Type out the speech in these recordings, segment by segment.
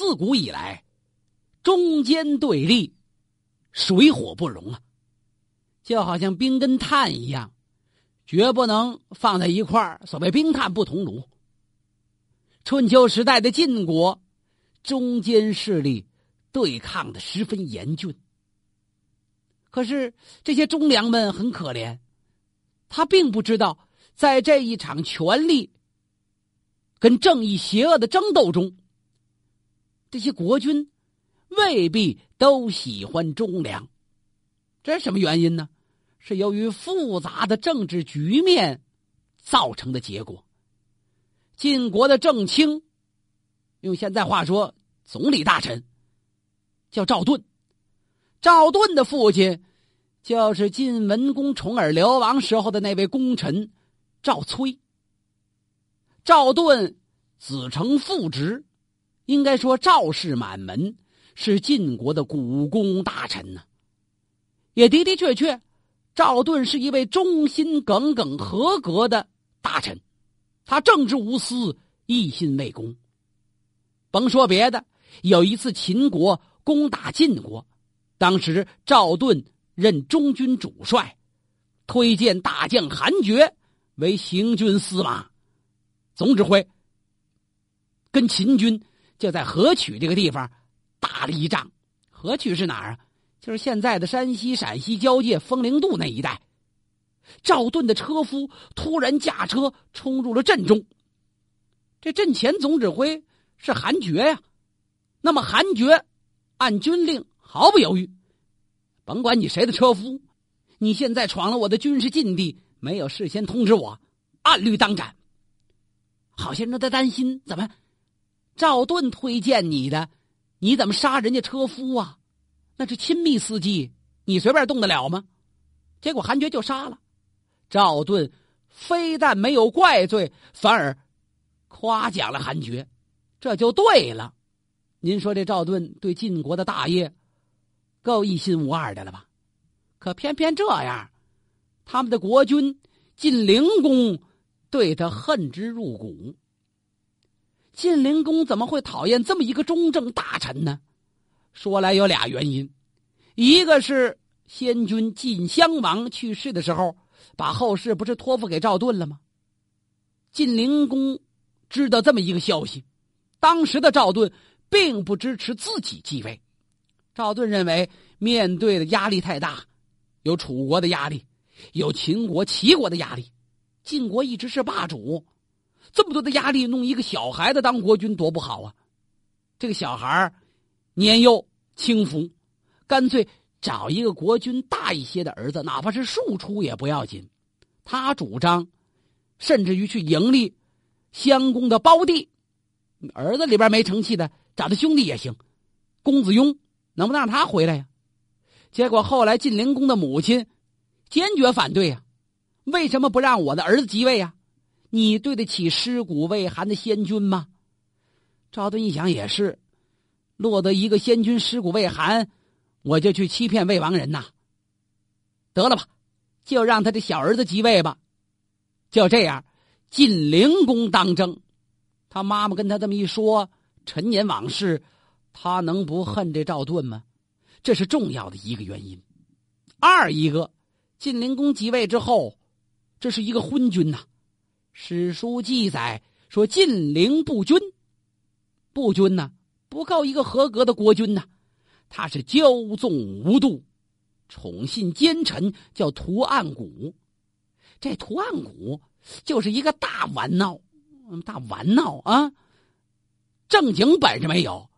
自古以来，中间对立，水火不容啊，就好像冰跟炭一样，绝不能放在一块儿。所谓冰炭不同炉。春秋时代的晋国，中间势力对抗的十分严峻。可是这些忠良们很可怜，他并不知道，在这一场权力跟正义邪恶的争斗中，这些国君未必都喜欢忠良。这是什么原因呢？是由于复杂的政治局面造成的结果。晋国的正卿，用现在话说，总理大臣叫赵盾。赵盾的父亲，就是晋文公重耳流亡时候的那位功臣赵崔。赵盾子承父职，应该说赵氏满门是晋国的股肱大臣呢。也的的确确，赵盾是一位忠心耿耿、合格的大臣，他正直无私，一心为公。甭说别的，有一次秦国攻打晋国。当时赵盾任中军主帅，推荐大将韩厥为行军司马，总指挥。跟秦军就在河曲这个地方打了一仗。河曲是哪儿啊？就是现在的山西陕西交界风陵渡那一带。赵盾的车夫突然驾车冲入了阵中。这阵前总指挥是韩厥呀，那么韩厥按军令。毫不犹豫，甭管你谁的车夫，你现在闯了我的军事禁地，没有事先通知我，按律当斩。好些人都在担心，怎么赵盾推荐你的，你怎么杀人家车夫啊？那是亲密司机，你随便动得了吗？结果韩厥就杀了赵盾，非但没有怪罪，反而夸奖了韩厥，这就对了。您说这赵盾对晋国的大业？够一心无二的了吧？可偏偏这样，他们的国君晋灵公对他恨之入骨。晋灵公怎么会讨厌这么一个忠正大臣呢？说来有俩原因，一个是先君晋襄王去世的时候，把后事不是托付给赵盾了吗？晋灵公知道这么一个消息，当时的赵盾并不支持自己继位。赵盾认为，面对的压力太大，有楚国的压力，有秦国、齐国的压力，晋国一直是霸主，这么多的压力，弄一个小孩子当国君多不好啊！这个小孩年幼轻浮，干脆找一个国君大一些的儿子，哪怕是庶出也不要紧。他主张，甚至于去迎立襄公的胞弟，儿子里边没成器的，找他兄弟也行，公子雍。能不能让他回来呀？结果后来晋灵公的母亲坚决反对呀。为什么不让我的儿子继位呀？你对得起尸骨未寒的先君吗？赵盾一想也是，落得一个先君尸骨未寒，我就去欺骗魏王人呐。得了吧，就让他的小儿子即位吧。就这样，晋灵公当政。他妈妈跟他这么一说，陈年往事。他能不恨这赵盾吗？这是重要的一个原因。二一个，晋灵公即位之后，这是一个昏君呐。史书记载说，晋灵不君，不君呢不够一个合格的国君呐。他是骄纵无度，宠信奸臣，叫屠岸贾。这屠岸贾就是一个大玩闹，大玩闹啊，正经本事没有。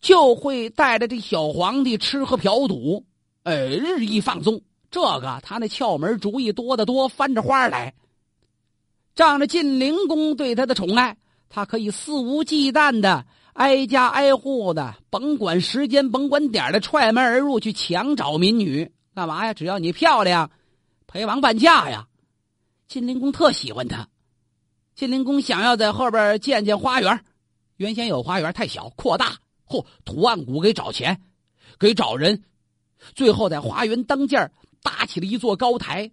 就会带着这小皇帝吃喝嫖赌，呃，日益放纵。这个他那窍门主意多得多，翻着花来。仗着晋灵公对他的宠爱，他可以肆无忌惮的挨家挨户的，甭管时间，甭管点的踹门而入去强找民女，干嘛呀？只要你漂亮，陪王伴驾呀。晋灵公特喜欢他。晋灵公想要在后边建建花园，原先有花园太小，扩大。嚯！图案谷给找钱，给找人，最后在花园当间搭起了一座高台。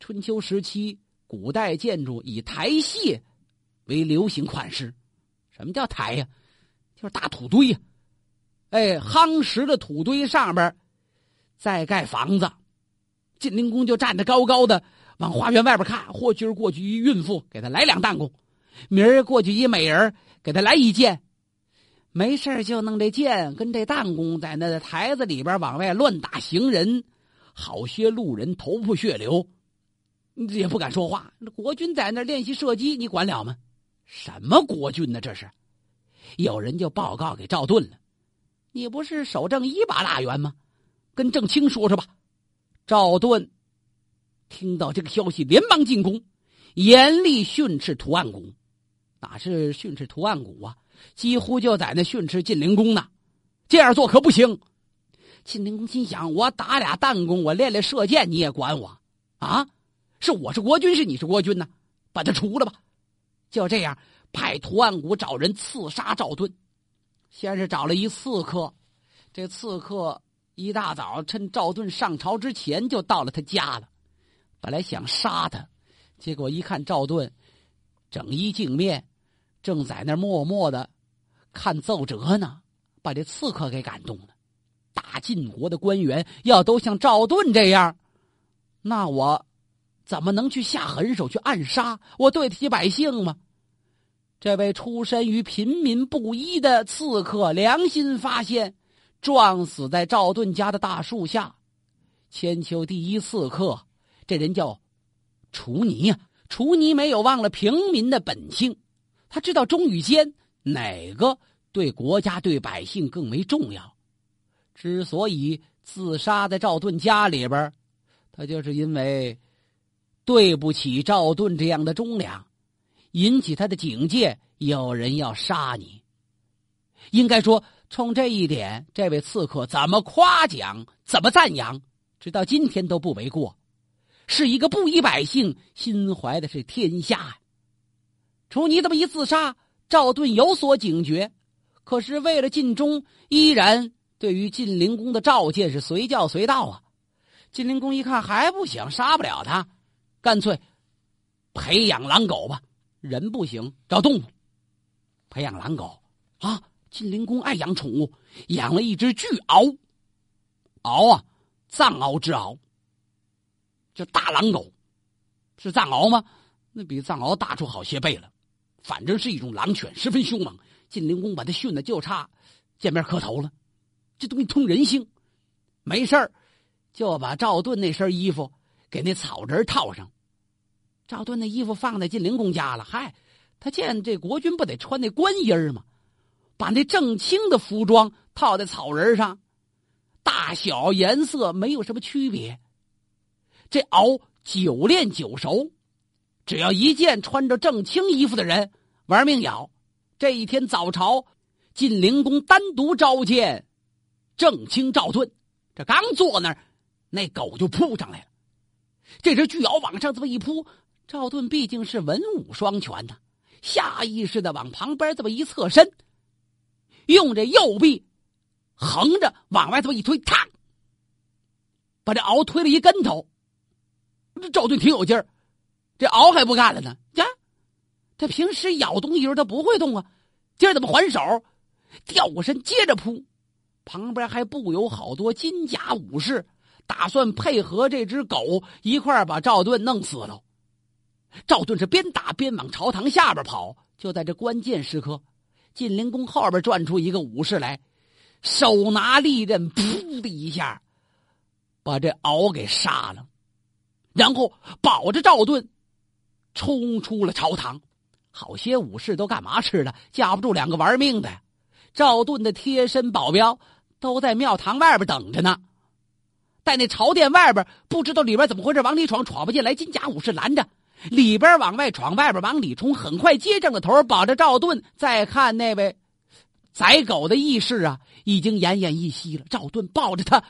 春秋时期，古代建筑以台榭为流行款式。什么叫台呀？就是大土堆呀。哎，夯实的土堆上边再盖房子。晋灵公就站得高高的，往花园外边看。或今儿过去一孕妇，给他来两弹弓；明儿过去一美人，给他来一箭。没事就弄这箭跟这弹弓在那台子里边往外乱打行人，好些路人头破血流，也不敢说话。国军在那练习射击，你管了吗？什么国军呢？这是，有人就报告给赵盾了。你不是守正一把大员吗？跟郑清说说吧。赵盾听到这个消息，连忙进宫，严厉训斥图案谷。哪是训斥图案谷啊？几乎就在那训斥晋灵公呢。这样做可不行。晋灵公心想：我打俩弹弓，我练练射箭，你也管我啊？是我是国君，是你是国君呢？把他除了吧。就这样，派图案谷找人刺杀赵盾。先是找了一刺客，这刺客。一大早，趁赵盾上朝之前，就到了他家了。本来想杀他，结果一看赵盾整衣镜面，正在那默默的看奏折呢，把这刺客给感动了。大晋国的官员要都像赵盾这样，那我怎么能去下狠手去暗杀？我对得起百姓吗？这位出身于平民布衣的刺客，良心发现。撞死在赵盾家的大树下，千秋第一刺客，这人叫楚尼呀。楚尼没有忘了平民的本性，他知道忠与奸哪个对国家对百姓更为重要。之所以自杀在赵盾家里边，他就是因为对不起赵盾这样的忠良，引起他的警戒。有人要杀你，应该说。冲这一点，这位刺客怎么夸奖，怎么赞扬，直到今天都不为过。是一个布衣百姓心怀的是天下呀。楚你这么一自杀，赵盾有所警觉，可是为了尽忠，依然对于晋灵公的召见是随叫随到啊。晋灵公一看还不行，杀不了他，干脆培养狼狗吧。人不行，找动物，培养狼狗啊。晋灵公爱养宠物，养了一只巨獒。獒啊，藏獒之獒，就大狼狗，是藏獒吗？那比藏獒大出好些倍了。反正是一种狼犬，十分凶猛。晋灵公把它训的就差见面磕头了。这东西通人性，没事儿就把赵盾那身衣服给那草人套上。赵盾那衣服放在晋灵公家了。嗨，他见这国君不得穿那官衣儿吗？把那正清的服装套在草人上，大小颜色没有什么区别。这熬久练久熟，只要一见穿着正清衣服的人，玩命咬。这一天早朝，晋灵公单独召见正清赵盾，这刚坐那儿，那狗就扑上来了。这只巨鳌往上这么一扑，赵盾毕竟是文武双全的，下意识的往旁边这么一侧身。用这右臂横着往外头一推，嘡，把这鳌推了一跟头。这赵盾挺有劲儿，这鳌还不干了呢。呀，他平时咬东西时候他不会动啊，今儿怎么还手，掉过身接着扑？旁边还布有好多金甲武士，打算配合这只狗一块把赵盾弄死了。赵盾是边打边往朝堂下边跑，就在这关键时刻。晋灵公后边转出一个武士来，手拿利刃，噗的一下，把这敖给杀了，然后保着赵盾，冲出了朝堂。好些武士都干嘛吃的？架不住两个玩命的。赵盾的贴身保镖都在庙堂外边等着呢，在那朝殿外边不知道里边怎么回事，往里闯闯不进来，金甲武士拦着。里边往外闯，外边往里冲，很快接正了头，保着赵盾。再看那位宰狗的义士啊，已经奄奄一息了。赵盾抱着他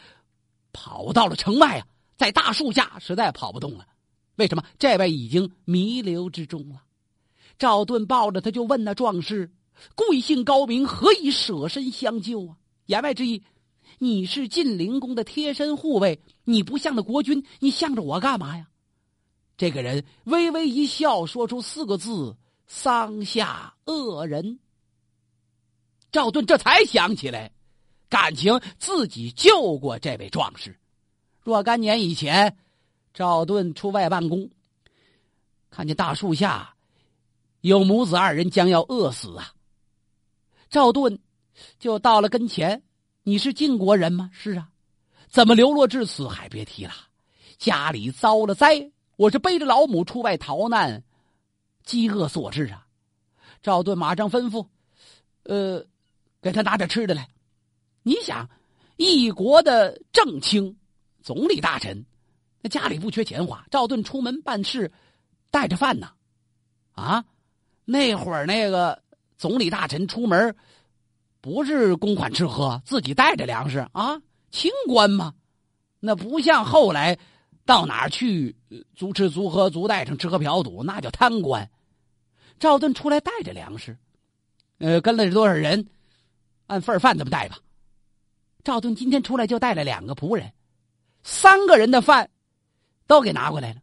跑到了城外啊，在大树下实在跑不动了。为什么？这位已经弥留之中了。赵盾抱着他就问那壮士：“贵姓高明？何以舍身相救啊？”言外之意，你是晋灵公的贴身护卫，你不像那国君，你向着我干嘛呀？这个人微微一笑，说出四个字：“桑下恶人。”赵盾这才想起来，感情自己救过这位壮士。若干年以前，赵盾出外办公，看见大树下有母子二人将要饿死啊。赵盾就到了跟前：“你是晋国人吗？”“是啊。”“怎么流落至此？”“还别提了，家里遭了灾，我是背着老母出外逃难，饥饿所致啊。”赵盾马上吩咐：“呃，给他拿点吃的来。”你想，一国的正卿、总理大臣，那家里不缺钱花。赵盾出门办事，带着饭呢。啊，那会儿那个总理大臣出门，不是公款吃喝，自己带着粮食啊，清官嘛。那不像后来到哪儿去，足吃足喝足带上吃喝嫖赌，那叫贪官。赵盾出来带着粮食，呃，跟了多少人，按份饭这么带吧。赵盾今天出来就带了两个仆人，三个人的饭都给拿过来了。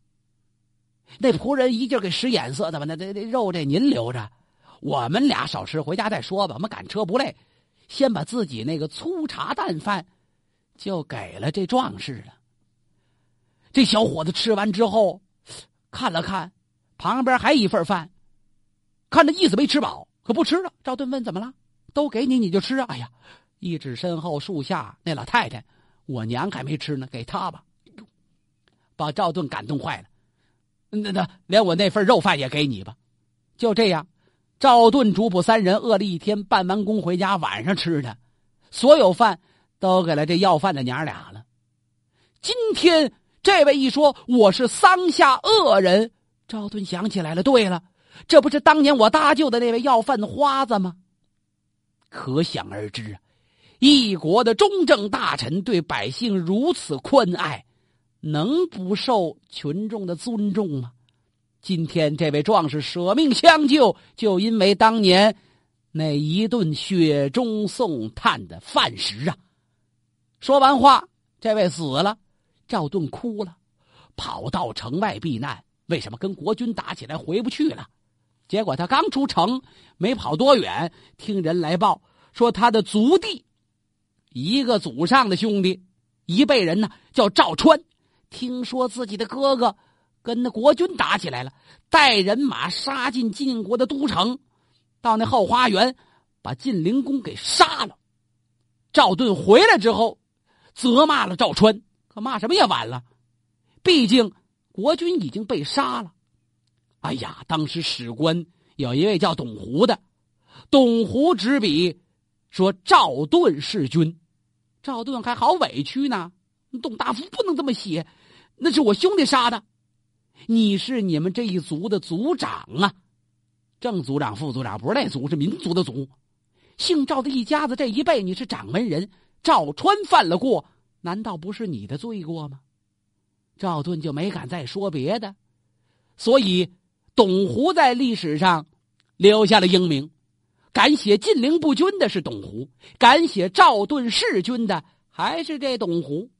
那仆人一劲儿给使眼色的吧？那这这肉这您留着，我们俩少吃，回家再说吧。我们赶车不累，先把自己那个粗茶淡饭就给了这壮士了。这小伙子吃完之后，看了看旁边还一份饭，看这意思没吃饱，可不吃了。赵盾问：“怎么了？都给你，你就吃啊？”哎呀！一指身后树下那老太太，我娘还没吃呢，给她吧。把赵盾感动坏了，那那连我那份肉饭也给你吧。就这样，赵盾主仆三人饿了一天，办完工回家，晚上吃的所有饭都给了这要饭的娘俩了。今天这位一说我是桑下恶人，赵盾想起来了。对了，这不是当年我搭救的那位要饭的花子吗？可想而知啊。一国的中正大臣对百姓如此宽爱，能不受群众的尊重吗？今天这位壮士舍命相救，就因为当年那一顿雪中送炭的饭食啊！说完话，这位死了，赵盾哭了，跑到城外避难。为什么跟国军打起来回不去了？结果他刚出城，没跑多远，听人来报说他的族弟。一个祖上的兄弟，一辈人呢叫赵川，听说自己的哥哥跟那国军打起来了，带人马杀进晋国的都城，到那后花园，把晋灵公给杀了。赵盾回来之后，责骂了赵川，可骂什么也晚了，毕竟国军已经被杀了。哎呀，当时史官有一位叫董狐的，董狐执笔说赵盾弑君。赵盾还好委屈呢，董大夫不能这么写，那是我兄弟杀的，你是你们这一族的族长啊，正族长、副族长不是那族，是民族的族，姓赵的一家子这一辈你是掌门人，赵川犯了过，难道不是你的罪过吗？赵盾就没敢再说别的，所以董狐在历史上留下了英名。敢写晋陵不君的是董狐，敢写赵盾弑君的还是这董狐。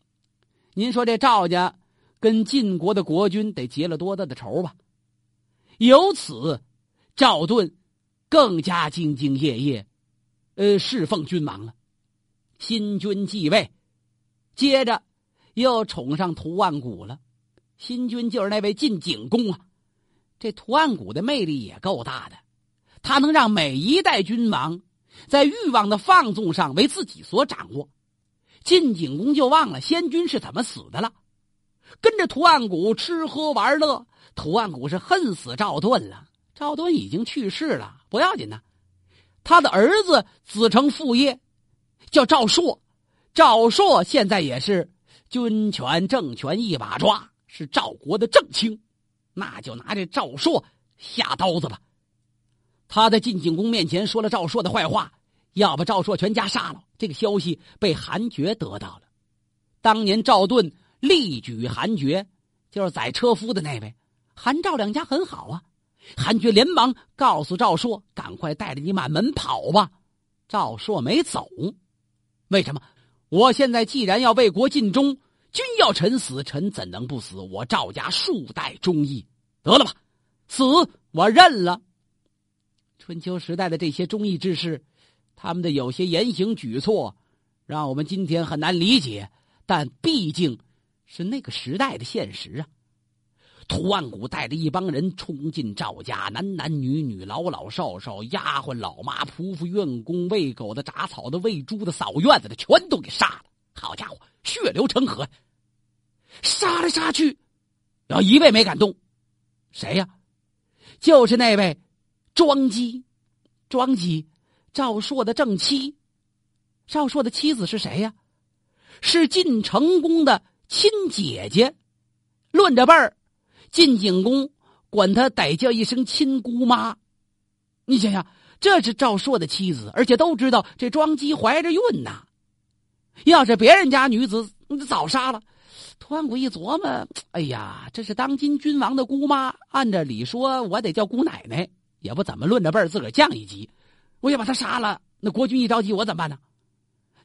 您说这赵家跟晋国的国君得结了多大的仇吧？由此，赵盾更加兢兢业业，呃，侍奉君王了。新君继位，接着又宠上图案谷了。新君就是那位晋景公啊，这图案谷的魅力也够大的。他能让每一代君王在欲望的放纵上为自己所掌握。晋景公就忘了先君是怎么死的了，跟着图案谷吃喝玩乐。图案谷是恨死赵盾了。赵盾已经去世了，不要紧呐。他的儿子子承父业，叫赵朔。赵朔现在也是军权政权一把抓，是赵国的正卿。那就拿这赵朔下刀子吧。他在晋景公面前说了赵朔的坏话，要把赵朔全家杀了。这个消息被韩厥得到了。当年赵盾力举韩厥，就是宰车夫的那位。韩赵两家很好啊。韩厥连忙告诉赵朔：“赶快带着你满门跑吧。”赵朔没走，为什么？我现在既然要为国尽忠，君要臣死，臣怎能不死？我赵家数代忠义，得了吧，死我认了。春秋时代的这些忠义之士，他们的有些言行举措，让我们今天很难理解，但毕竟是那个时代的现实啊。屠万古带着一帮人冲进赵家，男男女女、老老少少、丫鬟、老妈、仆妇、院工、喂狗的、铡草的、喂猪的、扫院子的，全都给杀了。好家伙，血流成河，杀来杀去，有一位没敢动，谁呀？就是那位庄姬，庄姬，赵朔的正妻。赵朔的妻子是谁呀？是晋成公的亲姐姐，论着辈儿。晋景公管他得叫一声亲姑妈，你想想，这是赵朔的妻子，而且都知道这庄姬怀着孕呐。要是别人家女子，早杀了。屠安古一琢磨，哎呀，这是当今君王的姑妈，按着理说，我得叫姑奶奶，也不怎么论着辈儿，自个儿降一级。我要把他杀了，那国君一着急，我怎么办呢？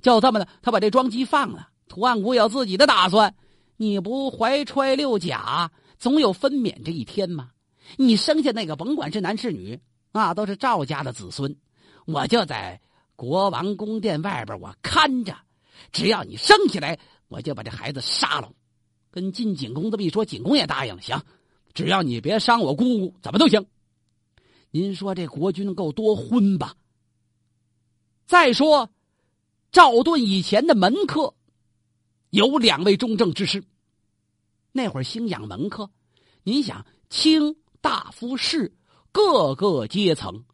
就这么的，他把这庄姬放了。图案古有自己的打算，你不怀揣六甲？总有分娩这一天嘛？你生下那个，甭管是男是女啊，都是赵家的子孙。我就在国王宫殿外边，我看着。只要你生下来，我就把这孩子杀了。跟晋景公这么一说，景公也答应了。行，只要你别伤我姑姑，怎么都行。您说这国君够多昏吧？再说，赵盾以前的门客有两位中正之士。那会儿兴养门客，您想，卿大夫士各个阶层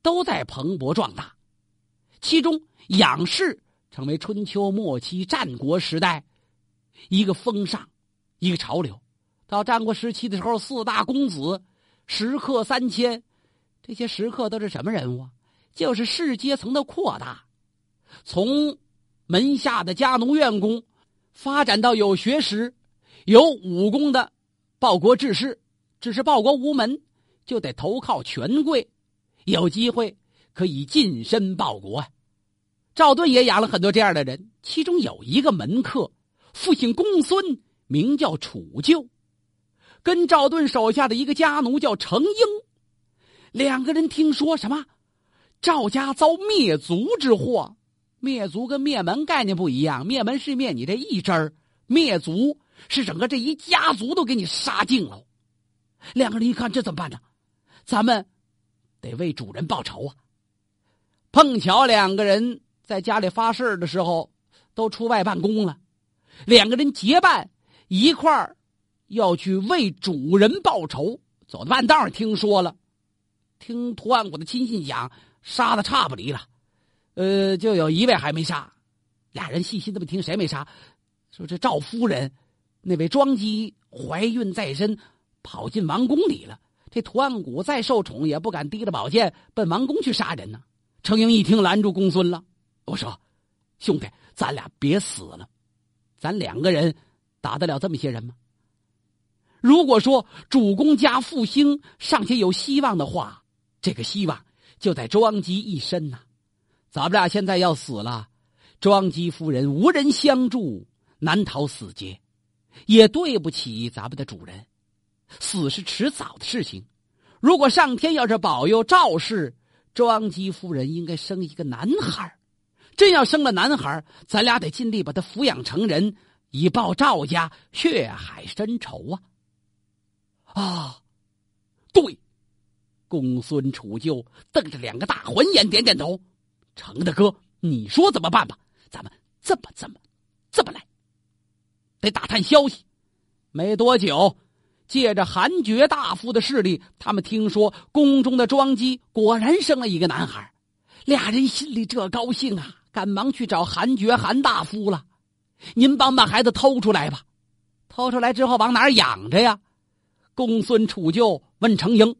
都在蓬勃壮大，其中养士成为春秋末期战国时代一个风尚，一个潮流。到战国时期的时候，四大公子食客三千，这些食客都是什么人物？就是士阶层的扩大，从门下的家奴院工发展到有学识。有武功的报国志士，只是报国无门，就得投靠权贵，有机会可以近身报国。赵盾也养了很多这样的人，其中有一个门客，父姓公孙，名叫楚旧，跟赵盾手下的一个家奴叫程婴，两个人听说什么，赵家遭灭族之祸。灭族跟灭门概念不一样，灭门是灭你这一支儿，灭族。是整个这一家族都给你杀尽了，两个人一看这怎么办呢？咱们得为主人报仇啊！碰巧两个人在家里发事的时候都出外办公了，两个人结伴一块儿要去为主人报仇。走到半道上听说了，听屠万古的亲信讲，杀的差不离了，呃，就有一位还没杀。俩人细心这么听，谁没杀？说这赵夫人。那位庄姬怀孕在身，跑进王宫里了。这图案谷再受宠，也不敢提着宝剑奔王宫去杀人呢。程婴一听，拦住公孙了。我说：“兄弟，咱俩别死了，咱两个人打得了这么些人吗？如果说主公家复兴尚且有希望的话，这个希望就在庄姬一身呐。咱们俩现在要死了，庄姬夫人无人相助，难逃死劫。”也对不起咱们的主人，死是迟早的事情。如果上天要是保佑赵氏，庄姬夫人应该生一个男孩真要生了男孩咱俩得尽力把他抚养成人，以报赵家血海深仇啊！啊，对，公孙楚旧瞪着两个大环眼，点点头。成的哥，你说怎么办吧？咱们这么这么这么来。得打探消息，没多久，借着韩爵大夫的势力，他们听说宫中的庄姬果然生了一个男孩，俩人心里这高兴啊，赶忙去找韩爵韩大夫了。您帮把孩子偷出来吧，偷出来之后往哪养着呀？公孙楚旧问程婴：“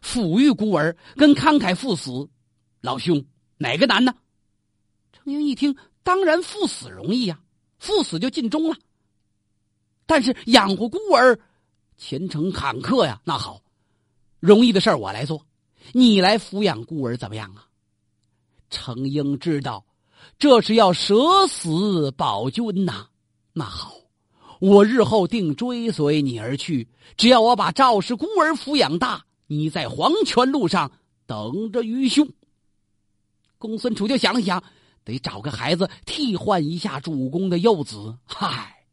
抚育孤儿跟慷慨赴死，老兄哪个难呢？”程婴一听，当然赴死容易呀，赴死就尽忠了。但是养活孤儿，前程坎坷呀。那好，容易的事儿我来做，你来抚养孤儿怎么样啊？程英知道，这是要舍死保君呐。那好，我日后定追随你而去。只要我把赵氏孤儿抚养大，你在黄泉路上等着愚兄。公孙楚就想了想，得找个孩子替换一下主公的幼子。嗨，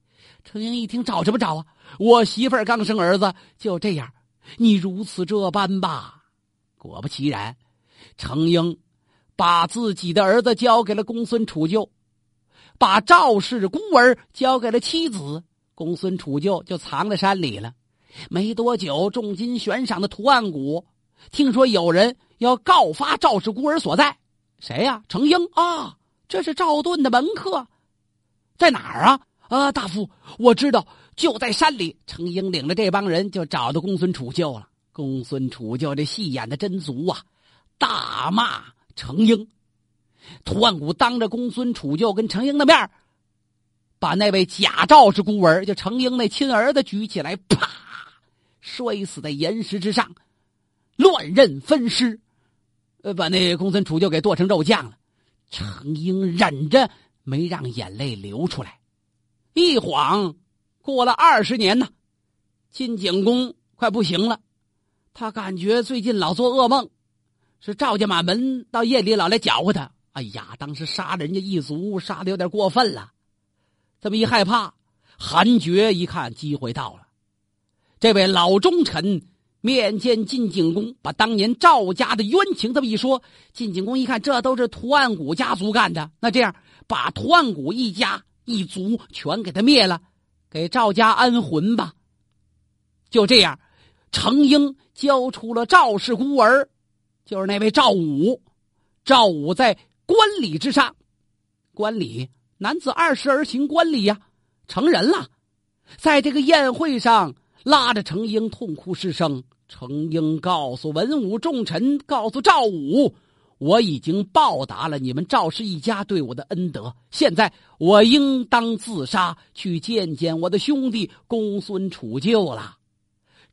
程英一听，找什么找啊？我媳妇儿刚生儿子，就这样，你如此这般吧。果不其然，程英把自己的儿子交给了公孙杵臼，把赵氏孤儿交给了妻子。公孙杵臼就藏在山里了。没多久，重金悬赏的图案谷听说有人要告发赵氏孤儿所在，谁呀？程英啊，这是赵盾的门客，在哪儿啊？啊，大夫，我知道，就在山里。程英领着这帮人就找到公孙杵臼了。公孙杵臼这戏演的真足啊，大骂程英。图案谷当着公孙杵臼跟程英的面把那位假赵氏孤儿，就程英那亲儿子举起来，啪，摔死在岩石之上，乱刃分尸，呃，把那公孙杵臼给剁成肉酱了。程英忍着没让眼泪流出来。一晃过了二十年呢，晋景公快不行了，他感觉最近老做噩梦，是赵家满门到夜里老来搅和他。哎呀，当时杀人家一族，杀的有点过分了。这么一害怕，韩厥一看机会到了，这位老忠臣面见晋景公，把当年赵家的冤情这么一说。晋景公一看，这都是图案谷家族干的，那这样把图案谷一家一族全给他灭了，给赵家安魂吧。就这样，程英交出了赵氏孤儿，就是那位赵武。赵武在官礼之上，官礼。男子二十而行，观礼呀，成人了。在这个宴会上，拉着程英痛哭失声。程英告诉文武重臣，告诉赵武：“我已经报答了你们赵氏一家对我的恩德，现在我应当自杀，去见见我的兄弟公孙杵臼了。”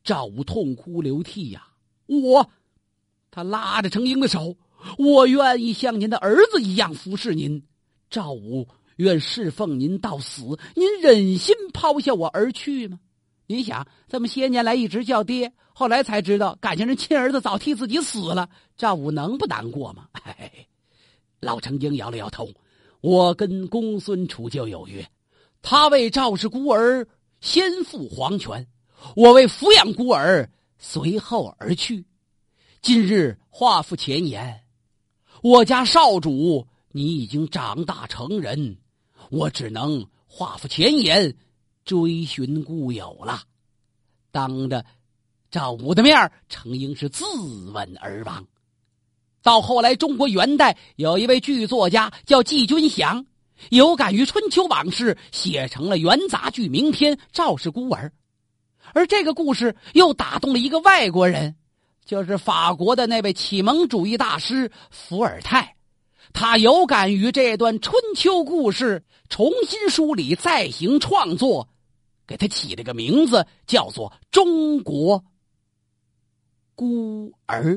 赵武痛哭流涕呀，我，他拉着程婴的手，我愿意像您的儿子一样服侍您，赵武。愿侍奉您到死，您忍心抛下我而去吗？你想，这么些年来一直叫爹，后来才知道，感情人亲儿子早替自己死了，赵武能不难过吗？哎，老程英摇了摇头。我跟公孙杵臼有约，他为赵氏孤儿先赴黄泉，我为抚养孤儿随后而去。今日话复前言，我家少主，你已经长大成人。我只能话复前言，追寻故友了。当着赵武的面程婴是自刎而亡。到后来，中国元代有一位剧作家叫季君祥，有感于春秋往事，写成了元杂剧名篇《赵氏孤儿》。而这个故事又打动了一个外国人，就是法国的那位启蒙主义大师伏尔泰。他有感于这段春秋故事，重新梳理、再行创作，给他起了个名字，叫做《中国孤儿》。